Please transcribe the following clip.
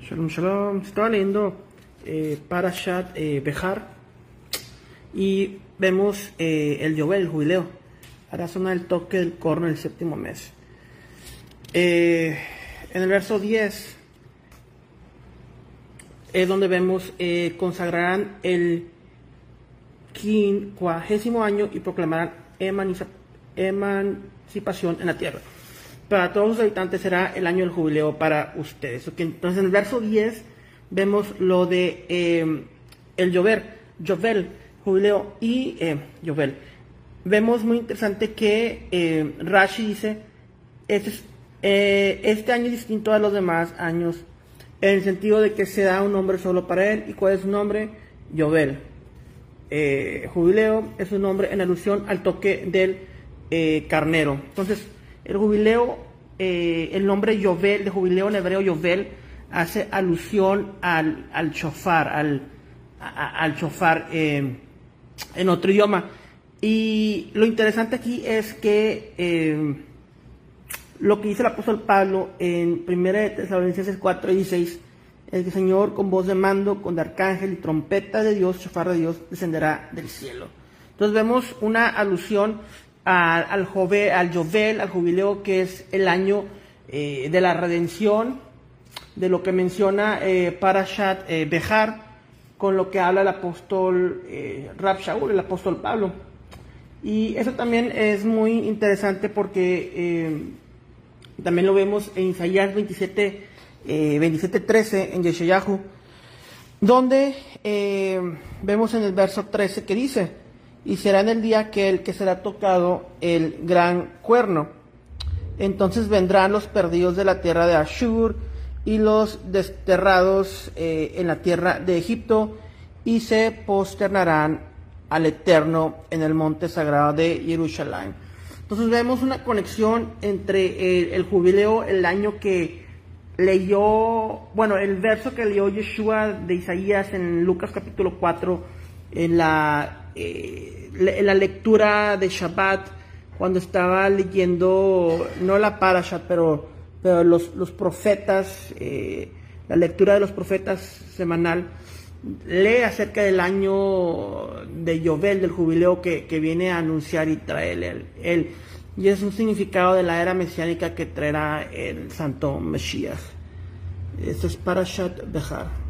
Shalom, shalom. Estaba leyendo eh, Parashat eh, y vemos eh, el Yobel, el jubileo. Ahora suena el toque del corno el séptimo mes. Eh, en el verso 10 es donde vemos eh, consagrarán el quincuagésimo año y proclamarán emancipación en la tierra. Para todos los habitantes será el año del jubileo para ustedes. Ok, Entonces en el verso 10 vemos lo de eh, el llover, Jovel, jubileo y eh. Vemos muy interesante que eh, Rashi dice, este, es- eh, este año es distinto a los demás años, en el sentido de que se da un nombre solo para él. ¿Y cuál es su nombre? Yovel. Eh, jubileo es un nombre en alusión al toque del eh, carnero. Entonces, el jubileo, eh, el nombre Yovel, de jubileo en hebreo Yovel, hace alusión al, al shofar, al, al shofar eh, en otro idioma. Y lo interesante aquí es que eh, lo que dice el apóstol Pablo en 1 de Tesalonicenses 4 y 16 es que el Señor con voz de mando, con de arcángel y trompeta de Dios, chofar de Dios, descenderá del cielo. Entonces vemos una alusión al, jove, al Yovel, al jubileo, que es el año eh, de la redención, de lo que menciona eh, Parashat eh, Behar, con lo que habla el apóstol eh, Rab Shaul, el apóstol Pablo. Y eso también es muy interesante porque eh, también lo vemos en Isaías 27, eh, 27 13, en Yeshayahu, donde vemos en el verso 13 que dice, y será en el día aquel que será tocado el gran cuerno. Entonces vendrán los perdidos de la tierra de Ashur y los desterrados eh, en la tierra de Egipto y se posternarán al Eterno en el monte sagrado de Jerusalén. Entonces vemos una conexión entre el, el jubileo, el año que leyó, bueno, el verso que leyó Yeshua de Isaías en Lucas capítulo 4, en la, eh, la lectura de Shabbat, cuando estaba leyendo, no la Parashat, pero, pero los, los profetas, eh, la lectura de los profetas semanal, lee acerca del año de Yovel, del jubileo que, que viene a anunciar Israel. Él, él. Y es un significado de la era mesiánica que traerá el santo Mesías. Esto es Parashat Behar.